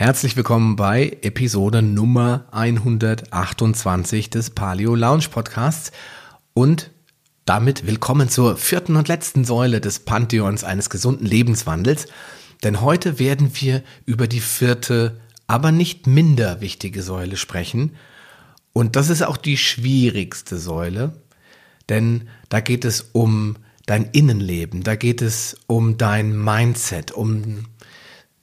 Herzlich willkommen bei Episode Nummer 128 des Paleo Lounge Podcasts und damit willkommen zur vierten und letzten Säule des Pantheons eines gesunden Lebenswandels. Denn heute werden wir über die vierte, aber nicht minder wichtige Säule sprechen. Und das ist auch die schwierigste Säule, denn da geht es um dein Innenleben, da geht es um dein Mindset, um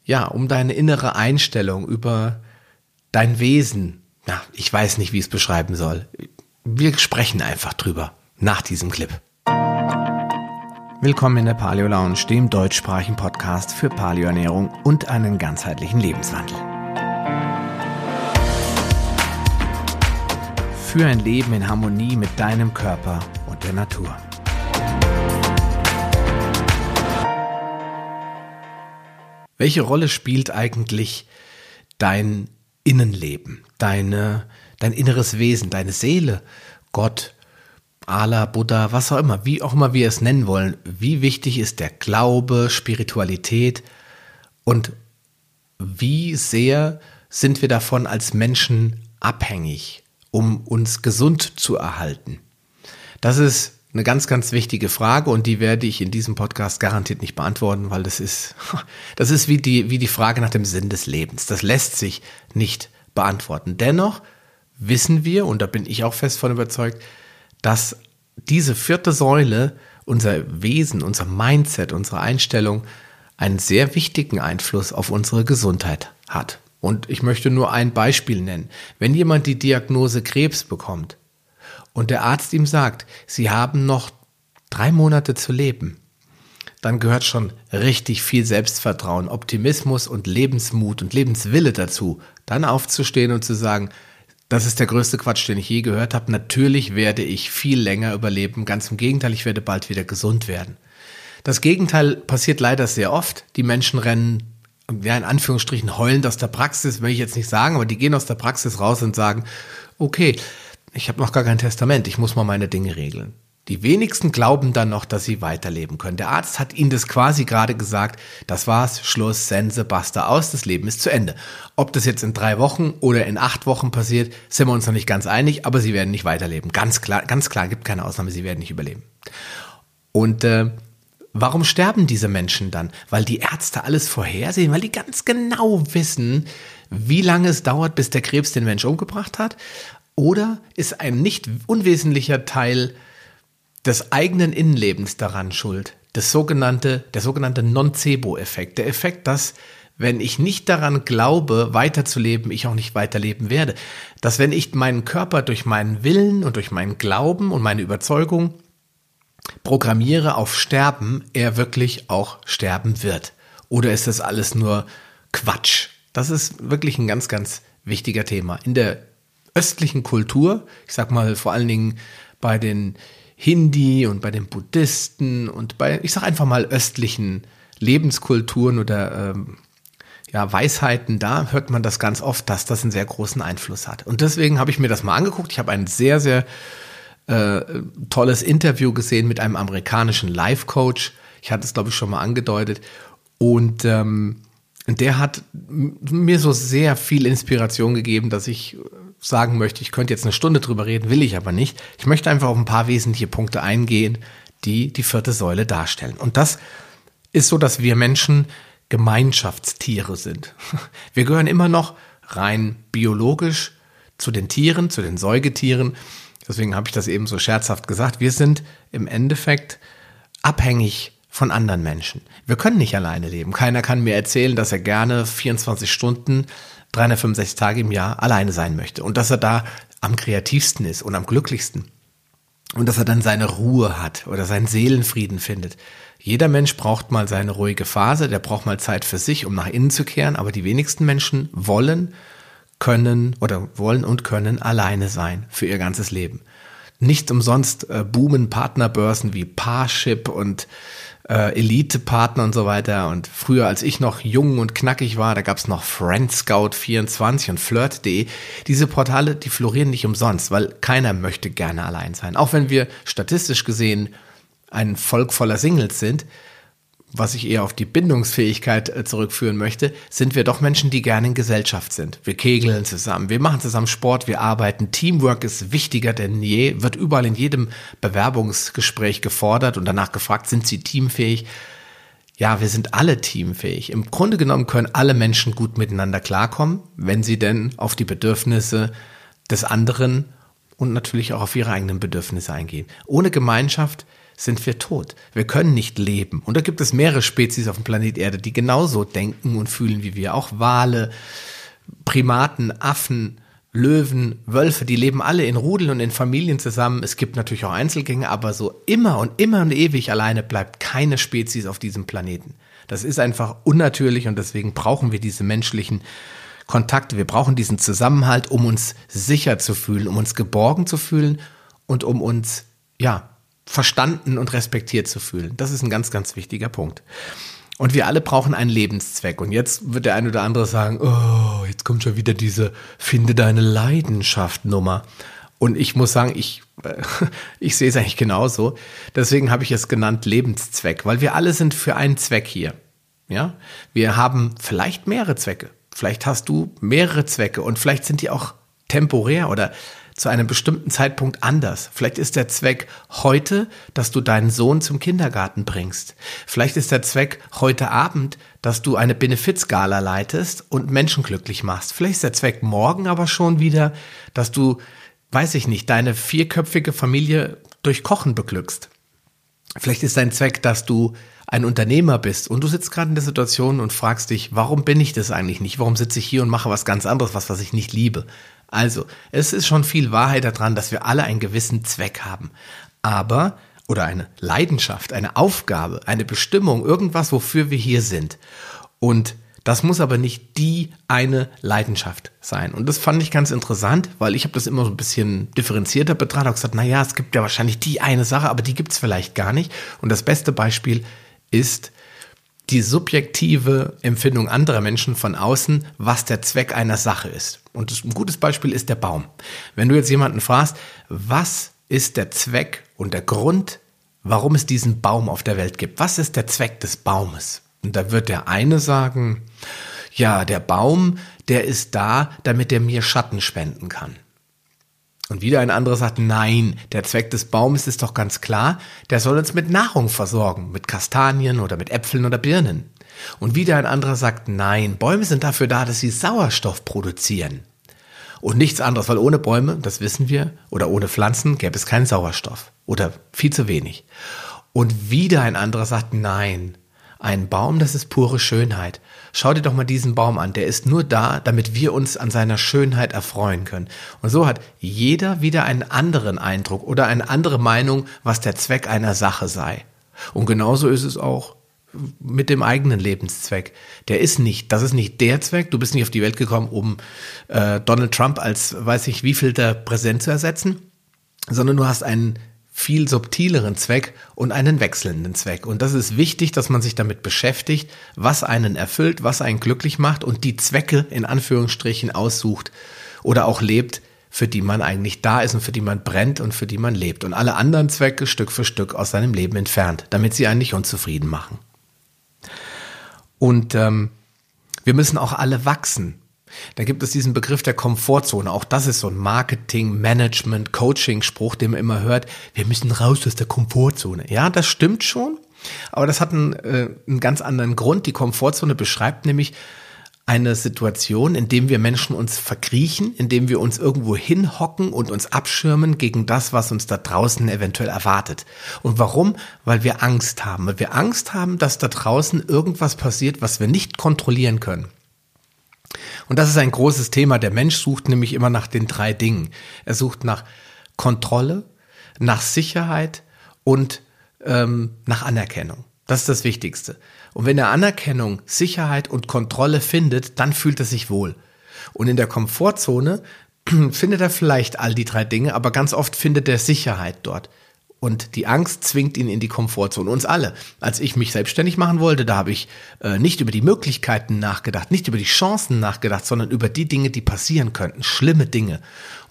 ja, um deine innere Einstellung, über dein Wesen. Ja, ich weiß nicht, wie ich es beschreiben soll. Wir sprechen einfach drüber nach diesem Clip. Willkommen in der Paleo Lounge, dem deutschsprachigen Podcast für Paleoernährung und einen ganzheitlichen Lebenswandel. Für ein Leben in Harmonie mit deinem Körper und der Natur. Welche Rolle spielt eigentlich dein Innenleben, deine, dein inneres Wesen, deine Seele, Gott, Allah, Buddha, was auch immer, wie auch immer wir es nennen wollen? Wie wichtig ist der Glaube, Spiritualität und wie sehr sind wir davon als Menschen abhängig, um uns gesund zu erhalten? Das ist eine ganz, ganz wichtige Frage und die werde ich in diesem Podcast garantiert nicht beantworten, weil das ist, das ist wie die, wie die Frage nach dem Sinn des Lebens. Das lässt sich nicht beantworten. Dennoch wissen wir, und da bin ich auch fest von überzeugt, dass diese vierte Säule, unser Wesen, unser Mindset, unsere Einstellung, einen sehr wichtigen Einfluss auf unsere Gesundheit hat. Und ich möchte nur ein Beispiel nennen. Wenn jemand die Diagnose Krebs bekommt, und der Arzt ihm sagt, Sie haben noch drei Monate zu leben, dann gehört schon richtig viel Selbstvertrauen, Optimismus und Lebensmut und Lebenswille dazu, dann aufzustehen und zu sagen, das ist der größte Quatsch, den ich je gehört habe. Natürlich werde ich viel länger überleben. Ganz im Gegenteil, ich werde bald wieder gesund werden. Das Gegenteil passiert leider sehr oft. Die Menschen rennen, ja, in Anführungsstrichen heulend aus der Praxis, will ich jetzt nicht sagen, aber die gehen aus der Praxis raus und sagen, okay, ich habe noch gar kein Testament, ich muss mal meine Dinge regeln. Die wenigsten glauben dann noch, dass sie weiterleben können. Der Arzt hat ihnen das quasi gerade gesagt, das war's, Schluss, Sense, basta aus, das Leben ist zu Ende. Ob das jetzt in drei Wochen oder in acht Wochen passiert, sind wir uns noch nicht ganz einig, aber sie werden nicht weiterleben. Ganz klar, ganz klar, gibt keine Ausnahme, sie werden nicht überleben. Und äh, warum sterben diese Menschen dann? Weil die Ärzte alles vorhersehen, weil die ganz genau wissen, wie lange es dauert, bis der Krebs den Mensch umgebracht hat oder ist ein nicht unwesentlicher Teil des eigenen Innenlebens daran schuld? Das sogenannte, der sogenannte Nocebo-Effekt. Der Effekt, dass wenn ich nicht daran glaube, weiterzuleben, ich auch nicht weiterleben werde. Dass wenn ich meinen Körper durch meinen Willen und durch meinen Glauben und meine Überzeugung programmiere auf Sterben, er wirklich auch sterben wird. Oder ist das alles nur Quatsch? Das ist wirklich ein ganz, ganz wichtiger Thema. In der östlichen Kultur, ich sag mal vor allen Dingen bei den Hindi und bei den Buddhisten und bei, ich sag einfach mal östlichen Lebenskulturen oder ähm, ja, Weisheiten, da hört man das ganz oft, dass das einen sehr großen Einfluss hat. Und deswegen habe ich mir das mal angeguckt. Ich habe ein sehr, sehr äh, tolles Interview gesehen mit einem amerikanischen Life-Coach. Ich hatte es, glaube ich, schon mal angedeutet. Und ähm, der hat mir so sehr viel Inspiration gegeben, dass ich sagen möchte, ich könnte jetzt eine Stunde drüber reden, will ich aber nicht. Ich möchte einfach auf ein paar wesentliche Punkte eingehen, die die vierte Säule darstellen. Und das ist so, dass wir Menschen Gemeinschaftstiere sind. Wir gehören immer noch rein biologisch zu den Tieren, zu den Säugetieren. Deswegen habe ich das eben so scherzhaft gesagt. Wir sind im Endeffekt abhängig von anderen Menschen. Wir können nicht alleine leben. Keiner kann mir erzählen, dass er gerne 24 Stunden 365 Tage im Jahr alleine sein möchte und dass er da am kreativsten ist und am glücklichsten und dass er dann seine Ruhe hat oder seinen Seelenfrieden findet. Jeder Mensch braucht mal seine ruhige Phase, der braucht mal Zeit für sich, um nach innen zu kehren, aber die wenigsten Menschen wollen, können oder wollen und können alleine sein für ihr ganzes Leben. Nicht umsonst äh, boomen Partnerbörsen wie Parship und äh, Elite-Partner und so weiter. Und früher, als ich noch jung und knackig war, da gab's noch Friendscout24 und Flirt.de. Diese Portale, die florieren nicht umsonst, weil keiner möchte gerne allein sein. Auch wenn wir statistisch gesehen ein Volk voller Singles sind, was ich eher auf die Bindungsfähigkeit äh, zurückführen möchte, sind wir doch Menschen, die gerne in Gesellschaft sind. Wir kegeln zusammen, wir machen zusammen Sport, wir arbeiten. Teamwork ist wichtiger denn je, wird überall in jedem Bewerbungsgespräch gefordert und danach gefragt, sind sie teamfähig? Ja, wir sind alle teamfähig. Im Grunde genommen können alle Menschen gut miteinander klarkommen, wenn sie denn auf die Bedürfnisse des anderen und natürlich auch auf ihre eigenen Bedürfnisse eingehen. Ohne Gemeinschaft sind wir tot. Wir können nicht leben. Und da gibt es mehrere Spezies auf dem Planet Erde, die genauso denken und fühlen wie wir. Auch Wale, Primaten, Affen, Löwen, Wölfe, die leben alle in Rudeln und in Familien zusammen. Es gibt natürlich auch Einzelgänge, aber so immer und immer und ewig alleine bleibt keine Spezies auf diesem Planeten. Das ist einfach unnatürlich und deswegen brauchen wir diese menschlichen Kontakte. Wir brauchen diesen Zusammenhalt, um uns sicher zu fühlen, um uns geborgen zu fühlen und um uns, ja, verstanden und respektiert zu fühlen. Das ist ein ganz, ganz wichtiger Punkt. Und wir alle brauchen einen Lebenszweck. Und jetzt wird der ein oder andere sagen, oh, jetzt kommt schon wieder diese Finde deine Leidenschaft Nummer. Und ich muss sagen, ich, ich sehe es eigentlich genauso. Deswegen habe ich es genannt Lebenszweck, weil wir alle sind für einen Zweck hier. Ja, wir haben vielleicht mehrere Zwecke. Vielleicht hast du mehrere Zwecke und vielleicht sind die auch temporär oder zu einem bestimmten Zeitpunkt anders. Vielleicht ist der Zweck heute, dass du deinen Sohn zum Kindergarten bringst. Vielleicht ist der Zweck heute Abend, dass du eine Benefizgala leitest und Menschen glücklich machst. Vielleicht ist der Zweck morgen aber schon wieder, dass du, weiß ich nicht, deine vierköpfige Familie durch Kochen beglückst. Vielleicht ist dein Zweck, dass du ein Unternehmer bist und du sitzt gerade in der Situation und fragst dich, warum bin ich das eigentlich nicht? Warum sitze ich hier und mache was ganz anderes, was, was ich nicht liebe? Also, es ist schon viel Wahrheit daran, dass wir alle einen gewissen Zweck haben. Aber, oder eine Leidenschaft, eine Aufgabe, eine Bestimmung, irgendwas, wofür wir hier sind. Und das muss aber nicht die eine Leidenschaft sein. Und das fand ich ganz interessant, weil ich habe das immer so ein bisschen differenzierter betrachtet und gesagt, naja, es gibt ja wahrscheinlich die eine Sache, aber die gibt es vielleicht gar nicht. Und das beste Beispiel ist die subjektive Empfindung anderer Menschen von außen, was der Zweck einer Sache ist. Und ein gutes Beispiel ist der Baum. Wenn du jetzt jemanden fragst, was ist der Zweck und der Grund, warum es diesen Baum auf der Welt gibt? Was ist der Zweck des Baumes? Und da wird der eine sagen, ja, der Baum, der ist da, damit er mir Schatten spenden kann. Und wieder ein anderer sagt, nein, der Zweck des Baumes ist doch ganz klar, der soll uns mit Nahrung versorgen, mit Kastanien oder mit Äpfeln oder Birnen. Und wieder ein anderer sagt, nein, Bäume sind dafür da, dass sie Sauerstoff produzieren. Und nichts anderes, weil ohne Bäume, das wissen wir, oder ohne Pflanzen gäbe es keinen Sauerstoff. Oder viel zu wenig. Und wieder ein anderer sagt, nein, ein Baum, das ist pure Schönheit. Schau dir doch mal diesen Baum an. Der ist nur da, damit wir uns an seiner Schönheit erfreuen können. Und so hat jeder wieder einen anderen Eindruck oder eine andere Meinung, was der Zweck einer Sache sei. Und genauso ist es auch mit dem eigenen Lebenszweck. Der ist nicht, das ist nicht der Zweck. Du bist nicht auf die Welt gekommen, um äh, Donald Trump als, weiß ich, wievielter Präsident zu ersetzen, sondern du hast einen viel subtileren Zweck und einen wechselnden Zweck. Und das ist wichtig, dass man sich damit beschäftigt, was einen erfüllt, was einen glücklich macht und die Zwecke in Anführungsstrichen aussucht oder auch lebt, für die man eigentlich da ist und für die man brennt und für die man lebt. Und alle anderen Zwecke Stück für Stück aus seinem Leben entfernt, damit sie einen nicht unzufrieden machen. Und ähm, wir müssen auch alle wachsen. Da gibt es diesen Begriff der Komfortzone. Auch das ist so ein Marketing, Management, Coaching-Spruch, den man immer hört. Wir müssen raus aus der Komfortzone. Ja, das stimmt schon. Aber das hat einen, äh, einen ganz anderen Grund. Die Komfortzone beschreibt nämlich eine Situation, in dem wir Menschen uns verkriechen, in dem wir uns irgendwo hinhocken und uns abschirmen gegen das, was uns da draußen eventuell erwartet. Und warum? Weil wir Angst haben. Weil wir Angst haben, dass da draußen irgendwas passiert, was wir nicht kontrollieren können. Und das ist ein großes Thema. Der Mensch sucht nämlich immer nach den drei Dingen. Er sucht nach Kontrolle, nach Sicherheit und ähm, nach Anerkennung. Das ist das Wichtigste. Und wenn er Anerkennung, Sicherheit und Kontrolle findet, dann fühlt er sich wohl. Und in der Komfortzone findet er vielleicht all die drei Dinge, aber ganz oft findet er Sicherheit dort. Und die Angst zwingt ihn in die Komfortzone. Uns alle. Als ich mich selbstständig machen wollte, da habe ich äh, nicht über die Möglichkeiten nachgedacht, nicht über die Chancen nachgedacht, sondern über die Dinge, die passieren könnten. Schlimme Dinge.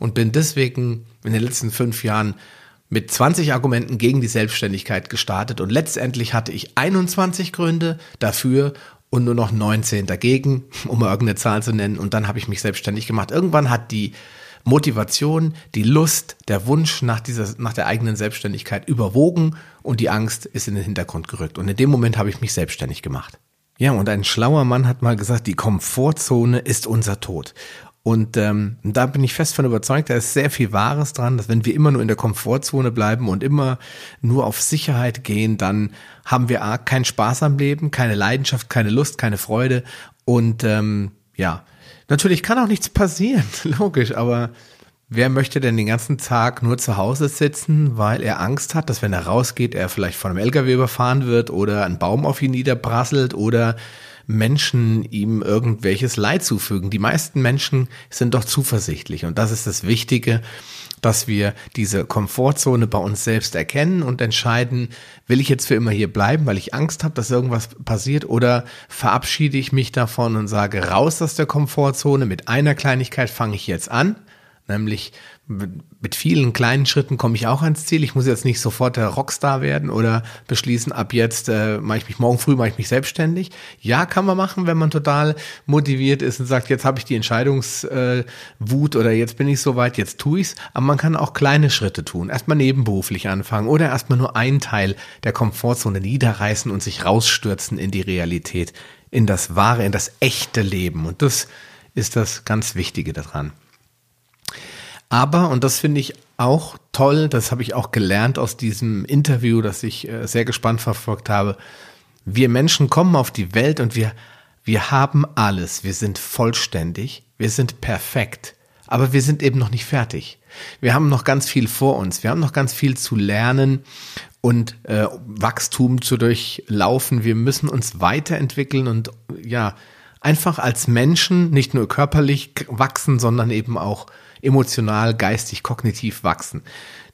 Und bin deswegen in den letzten fünf Jahren mit 20 Argumenten gegen die Selbstständigkeit gestartet und letztendlich hatte ich 21 Gründe dafür und nur noch 19 dagegen, um irgendeine Zahl zu nennen. Und dann habe ich mich selbstständig gemacht. Irgendwann hat die Motivation, die Lust, der Wunsch nach dieser, nach der eigenen Selbstständigkeit überwogen und die Angst ist in den Hintergrund gerückt. Und in dem Moment habe ich mich selbstständig gemacht. Ja, und ein schlauer Mann hat mal gesagt, die Komfortzone ist unser Tod. Und ähm, da bin ich fest von überzeugt, da ist sehr viel Wahres dran, dass wenn wir immer nur in der Komfortzone bleiben und immer nur auf Sicherheit gehen, dann haben wir A, keinen Spaß am Leben, keine Leidenschaft, keine Lust, keine Freude. Und ähm, ja, natürlich kann auch nichts passieren, logisch, aber wer möchte denn den ganzen Tag nur zu Hause sitzen, weil er Angst hat, dass wenn er rausgeht, er vielleicht von einem LKW überfahren wird oder ein Baum auf ihn niederprasselt oder Menschen ihm irgendwelches Leid zufügen. Die meisten Menschen sind doch zuversichtlich und das ist das Wichtige, dass wir diese Komfortzone bei uns selbst erkennen und entscheiden, will ich jetzt für immer hier bleiben, weil ich Angst habe, dass irgendwas passiert oder verabschiede ich mich davon und sage raus aus der Komfortzone, mit einer Kleinigkeit fange ich jetzt an, nämlich mit vielen kleinen Schritten komme ich auch ans Ziel. Ich muss jetzt nicht sofort der Rockstar werden oder beschließen, ab jetzt äh, mache ich mich morgen früh, mache ich mich selbstständig. Ja, kann man machen, wenn man total motiviert ist und sagt, jetzt habe ich die Entscheidungswut oder jetzt bin ich soweit, jetzt tue ich's. Aber man kann auch kleine Schritte tun. Erstmal nebenberuflich anfangen oder erstmal nur einen Teil der Komfortzone niederreißen und sich rausstürzen in die Realität, in das wahre, in das echte Leben. Und das ist das ganz Wichtige daran. Aber, und das finde ich auch toll, das habe ich auch gelernt aus diesem Interview, das ich äh, sehr gespannt verfolgt habe. Wir Menschen kommen auf die Welt und wir, wir haben alles. Wir sind vollständig. Wir sind perfekt. Aber wir sind eben noch nicht fertig. Wir haben noch ganz viel vor uns. Wir haben noch ganz viel zu lernen und äh, Wachstum zu durchlaufen. Wir müssen uns weiterentwickeln und ja, einfach als Menschen nicht nur körperlich wachsen, sondern eben auch emotional, geistig, kognitiv wachsen.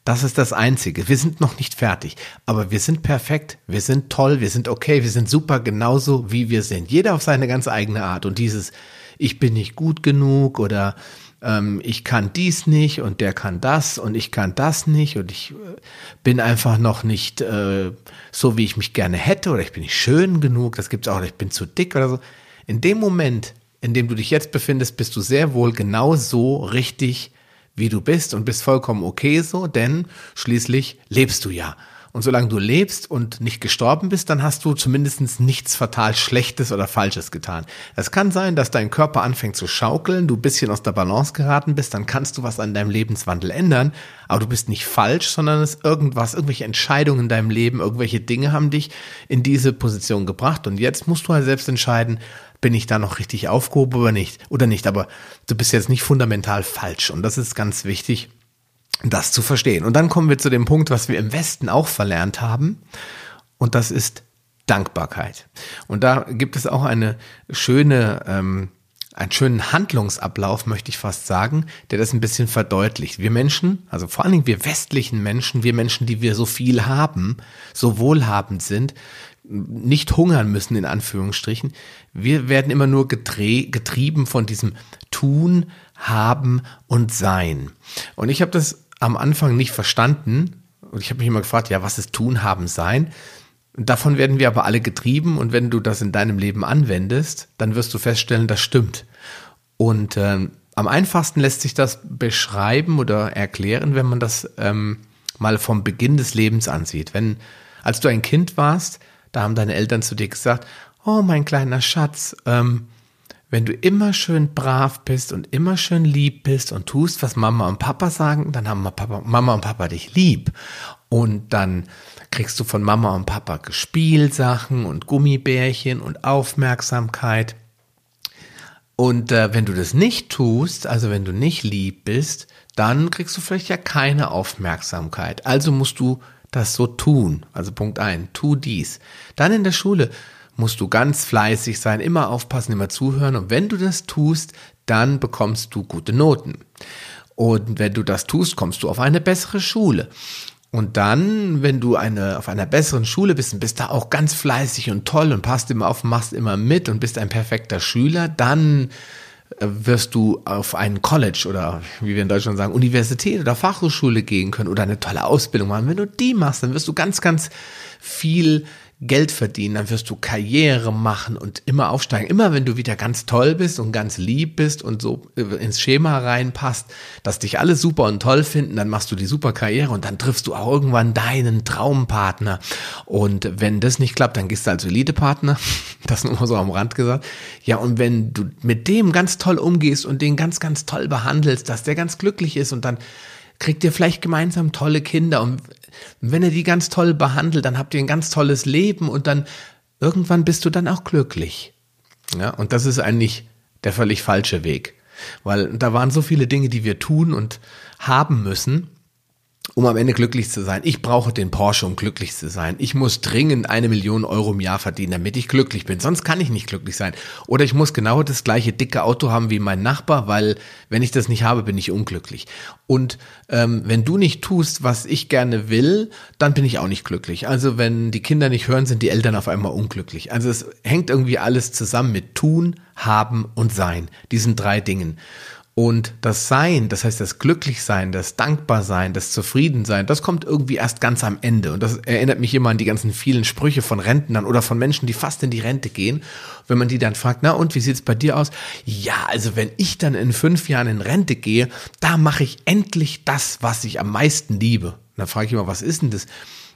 Das ist das Einzige. Wir sind noch nicht fertig, aber wir sind perfekt, wir sind toll, wir sind okay, wir sind super genauso, wie wir sind. Jeder auf seine ganz eigene Art. Und dieses, ich bin nicht gut genug oder ähm, ich kann dies nicht und der kann das und ich kann das nicht und ich äh, bin einfach noch nicht äh, so, wie ich mich gerne hätte oder ich bin nicht schön genug, das gibt's auch, ich bin zu dick oder so. In dem Moment in dem du dich jetzt befindest, bist du sehr wohl genau so richtig, wie du bist und bist vollkommen okay so, denn schließlich lebst du ja. Und solange du lebst und nicht gestorben bist, dann hast du zumindest nichts fatal Schlechtes oder Falsches getan. Es kann sein, dass dein Körper anfängt zu schaukeln, du bisschen aus der Balance geraten bist, dann kannst du was an deinem Lebenswandel ändern, aber du bist nicht falsch, sondern es ist irgendwas, irgendwelche Entscheidungen in deinem Leben, irgendwelche Dinge haben dich in diese Position gebracht und jetzt musst du halt selbst entscheiden, bin ich da noch richtig aufgehoben oder nicht? Oder nicht? Aber du bist jetzt nicht fundamental falsch. Und das ist ganz wichtig, das zu verstehen. Und dann kommen wir zu dem Punkt, was wir im Westen auch verlernt haben. Und das ist Dankbarkeit. Und da gibt es auch eine schöne, ähm, einen schönen Handlungsablauf, möchte ich fast sagen, der das ein bisschen verdeutlicht. Wir Menschen, also vor allen Dingen wir westlichen Menschen, wir Menschen, die wir so viel haben, so wohlhabend sind, nicht hungern müssen, in Anführungsstrichen. Wir werden immer nur getrieben von diesem Tun, Haben und Sein. Und ich habe das am Anfang nicht verstanden. Und ich habe mich immer gefragt, ja, was ist Tun, Haben, Sein? Davon werden wir aber alle getrieben. Und wenn du das in deinem Leben anwendest, dann wirst du feststellen, das stimmt. Und äh, am einfachsten lässt sich das beschreiben oder erklären, wenn man das ähm, mal vom Beginn des Lebens ansieht. Wenn, als du ein Kind warst, da haben deine Eltern zu dir gesagt, oh mein kleiner Schatz, ähm, wenn du immer schön brav bist und immer schön lieb bist und tust, was Mama und Papa sagen, dann haben Mama und Papa dich lieb. Und dann kriegst du von Mama und Papa Gespielsachen und Gummibärchen und Aufmerksamkeit. Und äh, wenn du das nicht tust, also wenn du nicht lieb bist, dann kriegst du vielleicht ja keine Aufmerksamkeit. Also musst du das so tun. Also Punkt ein, tu dies. Dann in der Schule musst du ganz fleißig sein, immer aufpassen, immer zuhören. Und wenn du das tust, dann bekommst du gute Noten. Und wenn du das tust, kommst du auf eine bessere Schule. Und dann, wenn du eine, auf einer besseren Schule bist und bist da auch ganz fleißig und toll und passt immer auf, machst immer mit und bist ein perfekter Schüler, dann äh, wirst du auf ein College oder wie wir in Deutschland sagen, Universität oder Fachhochschule gehen können oder eine tolle Ausbildung machen. Wenn du die machst, dann wirst du ganz, ganz viel Geld verdienen, dann wirst du Karriere machen und immer aufsteigen. Immer wenn du wieder ganz toll bist und ganz lieb bist und so ins Schema reinpasst, dass dich alle super und toll finden, dann machst du die super Karriere und dann triffst du auch irgendwann deinen Traumpartner. Und wenn das nicht klappt, dann gehst du als Elitepartner. Das nur so am Rand gesagt. Ja, und wenn du mit dem ganz toll umgehst und den ganz, ganz toll behandelst, dass der ganz glücklich ist und dann kriegt ihr vielleicht gemeinsam tolle Kinder. Und wenn er die ganz toll behandelt, dann habt ihr ein ganz tolles Leben und dann irgendwann bist du dann auch glücklich. Ja, und das ist eigentlich der völlig falsche Weg, weil da waren so viele Dinge, die wir tun und haben müssen, um am Ende glücklich zu sein. Ich brauche den Porsche, um glücklich zu sein. Ich muss dringend eine Million Euro im Jahr verdienen, damit ich glücklich bin. Sonst kann ich nicht glücklich sein. Oder ich muss genau das gleiche dicke Auto haben wie mein Nachbar, weil wenn ich das nicht habe, bin ich unglücklich. Und ähm, wenn du nicht tust, was ich gerne will, dann bin ich auch nicht glücklich. Also wenn die Kinder nicht hören, sind die Eltern auf einmal unglücklich. Also es hängt irgendwie alles zusammen mit tun, haben und sein. Diesen drei Dingen. Und das Sein, das heißt das Glücklichsein, das Dankbarsein, das Zufriedensein, das kommt irgendwie erst ganz am Ende. Und das erinnert mich immer an die ganzen vielen Sprüche von Rentnern oder von Menschen, die fast in die Rente gehen. Wenn man die dann fragt, na und wie sieht's bei dir aus? Ja, also wenn ich dann in fünf Jahren in Rente gehe, da mache ich endlich das, was ich am meisten liebe. Und dann frage ich immer, was ist denn das?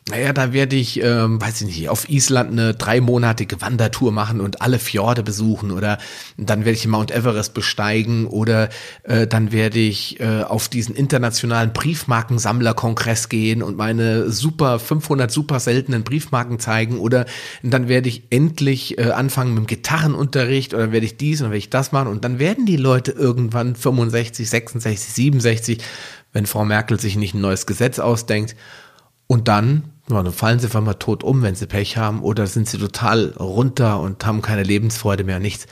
Naja, da werde ich, ähm, weiß ich nicht, auf Island eine dreimonatige Wandertour machen und alle Fjorde besuchen oder dann werde ich Mount Everest besteigen oder äh, dann werde ich äh, auf diesen internationalen Briefmarkensammlerkongress gehen und meine super 500 super seltenen Briefmarken zeigen oder dann werde ich endlich äh, anfangen mit dem Gitarrenunterricht oder werde ich dies und werde ich das machen und dann werden die Leute irgendwann 65, 66, 67, wenn Frau Merkel sich nicht ein neues Gesetz ausdenkt und dann dann fallen sie einfach mal tot um, wenn sie Pech haben, oder sind sie total runter und haben keine Lebensfreude mehr, nichts.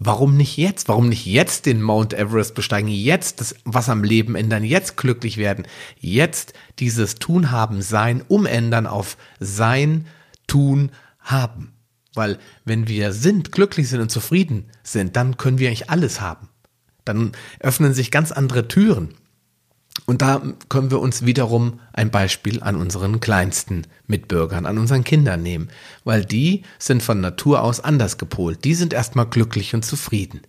Warum nicht jetzt? Warum nicht jetzt den Mount Everest besteigen? Jetzt das was am Leben ändern? Jetzt glücklich werden? Jetzt dieses Tun, Haben, Sein umändern auf Sein, Tun, Haben? Weil wenn wir sind, glücklich sind und zufrieden sind, dann können wir eigentlich alles haben. Dann öffnen sich ganz andere Türen. Und da können wir uns wiederum ein Beispiel an unseren kleinsten Mitbürgern, an unseren Kindern nehmen, weil die sind von Natur aus anders gepolt. Die sind erstmal glücklich und zufrieden.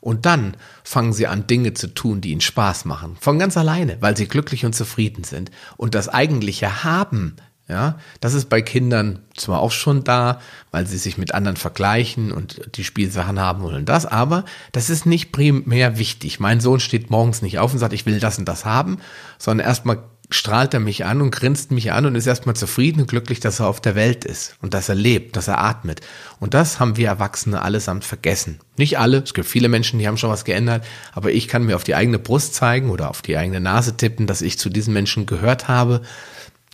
Und dann fangen sie an, Dinge zu tun, die ihnen Spaß machen. Von ganz alleine, weil sie glücklich und zufrieden sind. Und das eigentliche Haben ja, das ist bei Kindern zwar auch schon da, weil sie sich mit anderen vergleichen und die Spielsachen haben wollen das, aber das ist nicht primär wichtig. Mein Sohn steht morgens nicht auf und sagt, ich will das und das haben, sondern erstmal strahlt er mich an und grinst mich an und ist erstmal zufrieden und glücklich, dass er auf der Welt ist und dass er lebt, dass er atmet. Und das haben wir Erwachsene allesamt vergessen. Nicht alle, es gibt viele Menschen, die haben schon was geändert, aber ich kann mir auf die eigene Brust zeigen oder auf die eigene Nase tippen, dass ich zu diesen Menschen gehört habe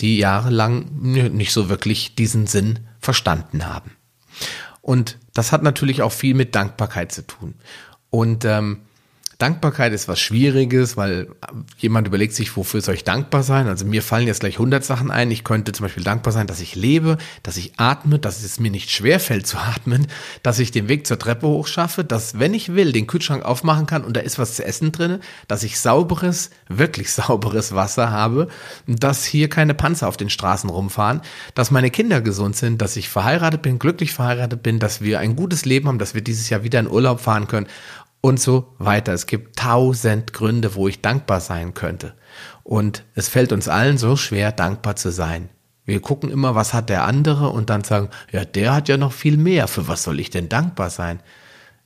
die jahrelang nicht so wirklich diesen Sinn verstanden haben. Und das hat natürlich auch viel mit Dankbarkeit zu tun. Und ähm, Dankbarkeit ist was Schwieriges, weil jemand überlegt sich, wofür soll ich dankbar sein? Also mir fallen jetzt gleich 100 Sachen ein. Ich könnte zum Beispiel dankbar sein, dass ich lebe, dass ich atme, dass es mir nicht schwerfällt zu atmen, dass ich den Weg zur Treppe hochschaffe, dass wenn ich will, den Kühlschrank aufmachen kann und da ist was zu essen drin, dass ich sauberes, wirklich sauberes Wasser habe, dass hier keine Panzer auf den Straßen rumfahren, dass meine Kinder gesund sind, dass ich verheiratet bin, glücklich verheiratet bin, dass wir ein gutes Leben haben, dass wir dieses Jahr wieder in Urlaub fahren können und so weiter. Es gibt tausend Gründe, wo ich dankbar sein könnte. Und es fällt uns allen so schwer, dankbar zu sein. Wir gucken immer, was hat der andere und dann sagen, ja, der hat ja noch viel mehr. Für was soll ich denn dankbar sein?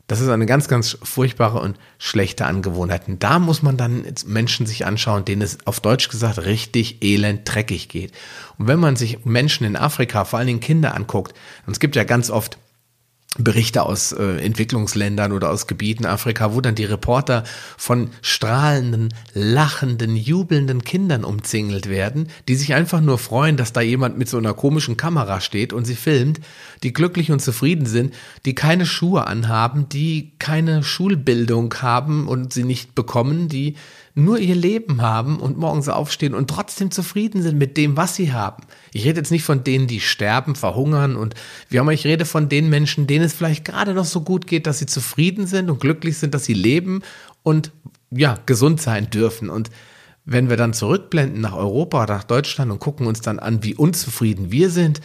Das ist eine ganz, ganz furchtbare und schlechte Angewohnheit. Und da muss man dann Menschen sich anschauen, denen es auf Deutsch gesagt richtig elend dreckig geht. Und wenn man sich Menschen in Afrika, vor allen Dingen Kinder anguckt, und es gibt ja ganz oft Berichte aus äh, Entwicklungsländern oder aus Gebieten Afrika, wo dann die Reporter von strahlenden, lachenden, jubelnden Kindern umzingelt werden, die sich einfach nur freuen, dass da jemand mit so einer komischen Kamera steht und sie filmt, die glücklich und zufrieden sind, die keine Schuhe anhaben, die keine Schulbildung haben und sie nicht bekommen, die nur ihr Leben haben und morgens aufstehen und trotzdem zufrieden sind mit dem, was sie haben. Ich rede jetzt nicht von denen, die sterben, verhungern und wie auch immer, ich rede von den Menschen, denen es vielleicht gerade noch so gut geht, dass sie zufrieden sind und glücklich sind, dass sie leben und ja, gesund sein dürfen. Und wenn wir dann zurückblenden nach Europa, nach Deutschland und gucken uns dann an, wie unzufrieden wir sind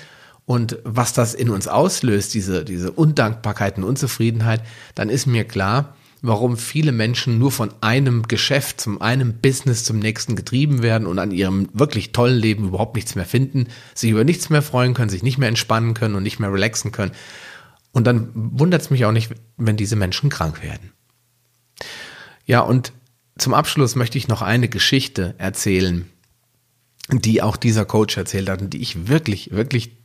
und was das in uns auslöst, diese, diese Undankbarkeit und Unzufriedenheit, dann ist mir klar, warum viele Menschen nur von einem Geschäft zum einem Business zum nächsten getrieben werden und an ihrem wirklich tollen Leben überhaupt nichts mehr finden, sich über nichts mehr freuen können, sich nicht mehr entspannen können und nicht mehr relaxen können. Und dann wundert es mich auch nicht, wenn diese Menschen krank werden. Ja, und zum Abschluss möchte ich noch eine Geschichte erzählen, die auch dieser Coach erzählt hat und die ich wirklich, wirklich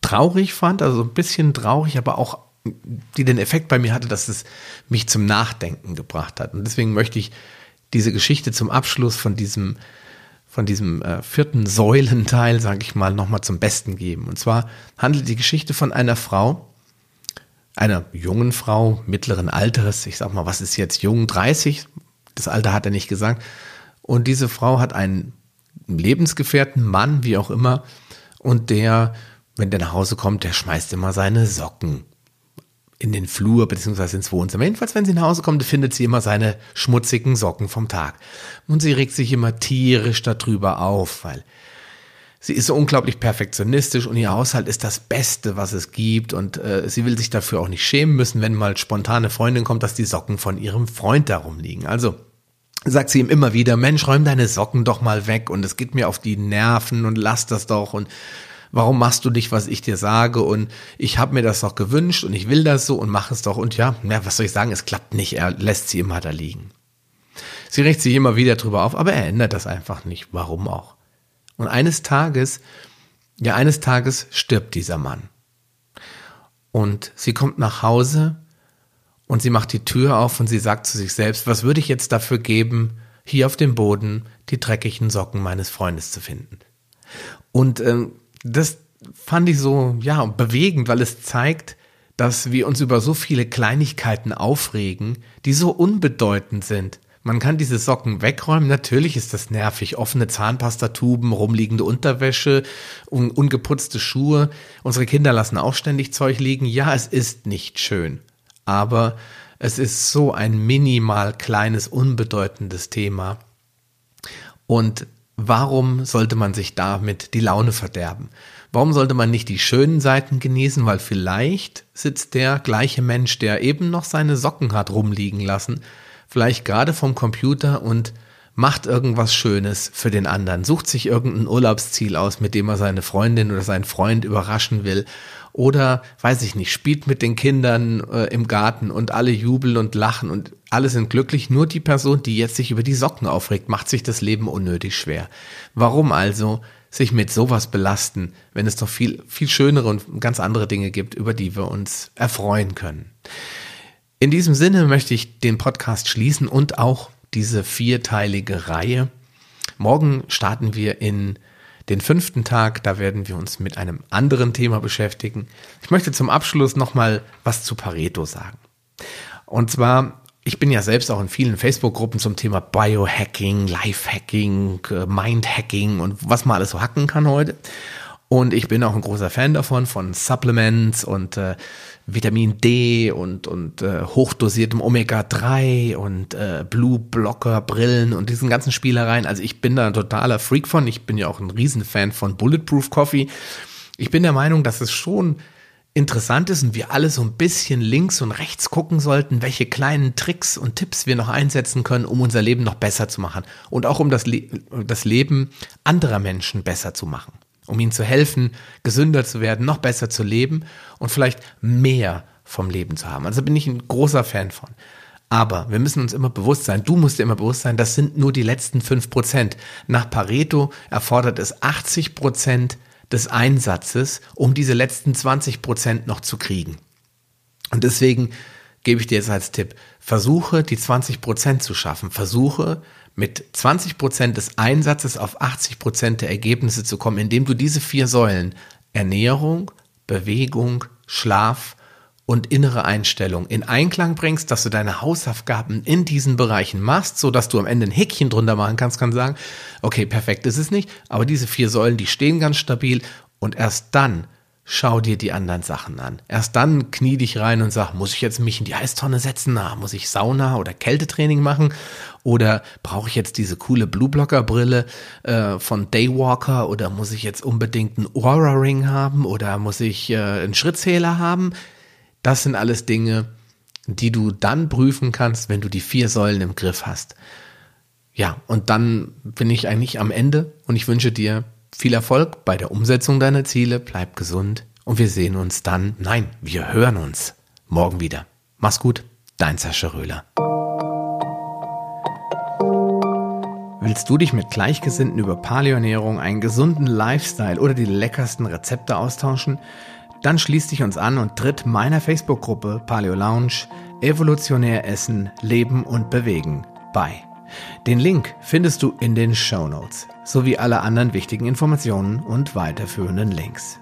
traurig fand, also ein bisschen traurig, aber auch die den Effekt bei mir hatte, dass es mich zum Nachdenken gebracht hat. Und deswegen möchte ich diese Geschichte zum Abschluss von diesem, von diesem äh, vierten Säulenteil, sage ich mal, nochmal zum Besten geben. Und zwar handelt die Geschichte von einer Frau, einer jungen Frau mittleren Alters, ich sag mal, was ist jetzt jung, 30, das Alter hat er nicht gesagt. Und diese Frau hat einen Lebensgefährten, Mann, wie auch immer, und der, wenn der nach Hause kommt, der schmeißt immer seine Socken in den Flur beziehungsweise ins Wohnzimmer. Jedenfalls, wenn sie nach Hause kommt, findet sie immer seine schmutzigen Socken vom Tag. Und sie regt sich immer tierisch darüber auf, weil sie ist so unglaublich perfektionistisch und ihr Haushalt ist das Beste, was es gibt. Und äh, sie will sich dafür auch nicht schämen müssen, wenn mal spontane Freundin kommt, dass die Socken von ihrem Freund darum liegen. Also sagt sie ihm immer wieder, Mensch, räum deine Socken doch mal weg und es geht mir auf die Nerven und lass das doch und warum machst du nicht, was ich dir sage und ich habe mir das doch gewünscht und ich will das so und mach es doch und ja, ja, was soll ich sagen, es klappt nicht, er lässt sie immer da liegen. Sie regt sich immer wieder drüber auf, aber er ändert das einfach nicht, warum auch. Und eines Tages, ja, eines Tages stirbt dieser Mann. Und sie kommt nach Hause und sie macht die Tür auf und sie sagt zu sich selbst, was würde ich jetzt dafür geben, hier auf dem Boden die dreckigen Socken meines Freundes zu finden. Und ähm, das fand ich so, ja, bewegend, weil es zeigt, dass wir uns über so viele Kleinigkeiten aufregen, die so unbedeutend sind. Man kann diese Socken wegräumen. Natürlich ist das nervig. Offene Zahnpastatuben, rumliegende Unterwäsche, un ungeputzte Schuhe. Unsere Kinder lassen auch ständig Zeug liegen. Ja, es ist nicht schön. Aber es ist so ein minimal kleines, unbedeutendes Thema. Und warum sollte man sich damit die Laune verderben? Warum sollte man nicht die schönen Seiten genießen? Weil vielleicht sitzt der gleiche Mensch, der eben noch seine Socken hat rumliegen lassen, vielleicht gerade vom Computer und macht irgendwas Schönes für den anderen, sucht sich irgendein Urlaubsziel aus, mit dem er seine Freundin oder seinen Freund überraschen will oder, weiß ich nicht, spielt mit den Kindern äh, im Garten und alle jubeln und lachen und alle sind glücklich. Nur die Person, die jetzt sich über die Socken aufregt, macht sich das Leben unnötig schwer. Warum also sich mit sowas belasten, wenn es doch viel, viel schönere und ganz andere Dinge gibt, über die wir uns erfreuen können? In diesem Sinne möchte ich den Podcast schließen und auch diese vierteilige Reihe. Morgen starten wir in den fünften Tag, da werden wir uns mit einem anderen Thema beschäftigen. Ich möchte zum Abschluss nochmal was zu Pareto sagen. Und zwar, ich bin ja selbst auch in vielen Facebook-Gruppen zum Thema Biohacking, Lifehacking, äh, Mindhacking und was man alles so hacken kann heute. Und ich bin auch ein großer Fan davon, von Supplements und äh, Vitamin D und, und äh, hochdosiertem Omega-3 und äh, Blue-Blocker-Brillen und diesen ganzen Spielereien. Also ich bin da ein totaler Freak von. Ich bin ja auch ein Riesenfan von Bulletproof Coffee. Ich bin der Meinung, dass es schon interessant ist und wir alle so ein bisschen links und rechts gucken sollten, welche kleinen Tricks und Tipps wir noch einsetzen können, um unser Leben noch besser zu machen und auch um das, Le das Leben anderer Menschen besser zu machen um ihnen zu helfen, gesünder zu werden, noch besser zu leben und vielleicht mehr vom Leben zu haben. Also bin ich ein großer Fan von. Aber wir müssen uns immer bewusst sein, du musst dir immer bewusst sein, das sind nur die letzten fünf Prozent. Nach Pareto erfordert es 80 Prozent des Einsatzes, um diese letzten 20 Prozent noch zu kriegen. Und deswegen gebe ich dir jetzt als Tipp, versuche die 20 Prozent zu schaffen. Versuche mit 20 Prozent des Einsatzes auf 80 Prozent der Ergebnisse zu kommen, indem du diese vier Säulen Ernährung, Bewegung, Schlaf und innere Einstellung in Einklang bringst, dass du deine Hausaufgaben in diesen Bereichen machst, so dass du am Ende ein Häkchen drunter machen kannst, kann sagen, okay, perfekt ist es nicht, aber diese vier Säulen, die stehen ganz stabil und erst dann schau dir die anderen Sachen an. Erst dann knie dich rein und sag, muss ich jetzt mich in die Eistonne setzen? Na, muss ich Sauna oder Kältetraining machen? Oder brauche ich jetzt diese coole Blueblocker-Brille äh, von Daywalker? Oder muss ich jetzt unbedingt einen Aura-Ring haben? Oder muss ich äh, einen Schrittzähler haben? Das sind alles Dinge, die du dann prüfen kannst, wenn du die vier Säulen im Griff hast. Ja, und dann bin ich eigentlich am Ende und ich wünsche dir viel Erfolg bei der Umsetzung deiner Ziele, bleib gesund und wir sehen uns dann, nein, wir hören uns morgen wieder. Mach's gut, dein Sascha Röhler. Willst du dich mit Gleichgesinnten über Paleoernährung, einen gesunden Lifestyle oder die leckersten Rezepte austauschen? Dann schließ dich uns an und tritt meiner Facebook-Gruppe Paleo Lounge Evolutionär Essen, Leben und Bewegen bei. Den Link findest du in den Show Notes sowie alle anderen wichtigen Informationen und weiterführenden Links.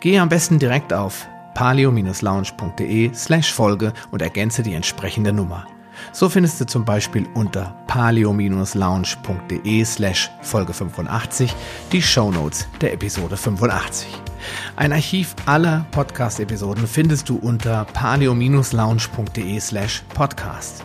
Gehe am besten direkt auf paleo-lounge.de slash Folge und ergänze die entsprechende Nummer. So findest du zum Beispiel unter paleo-lounge.de slash Folge 85 die Show Notes der Episode 85. Ein Archiv aller Podcast-Episoden findest du unter paleo-lounge.de slash podcast.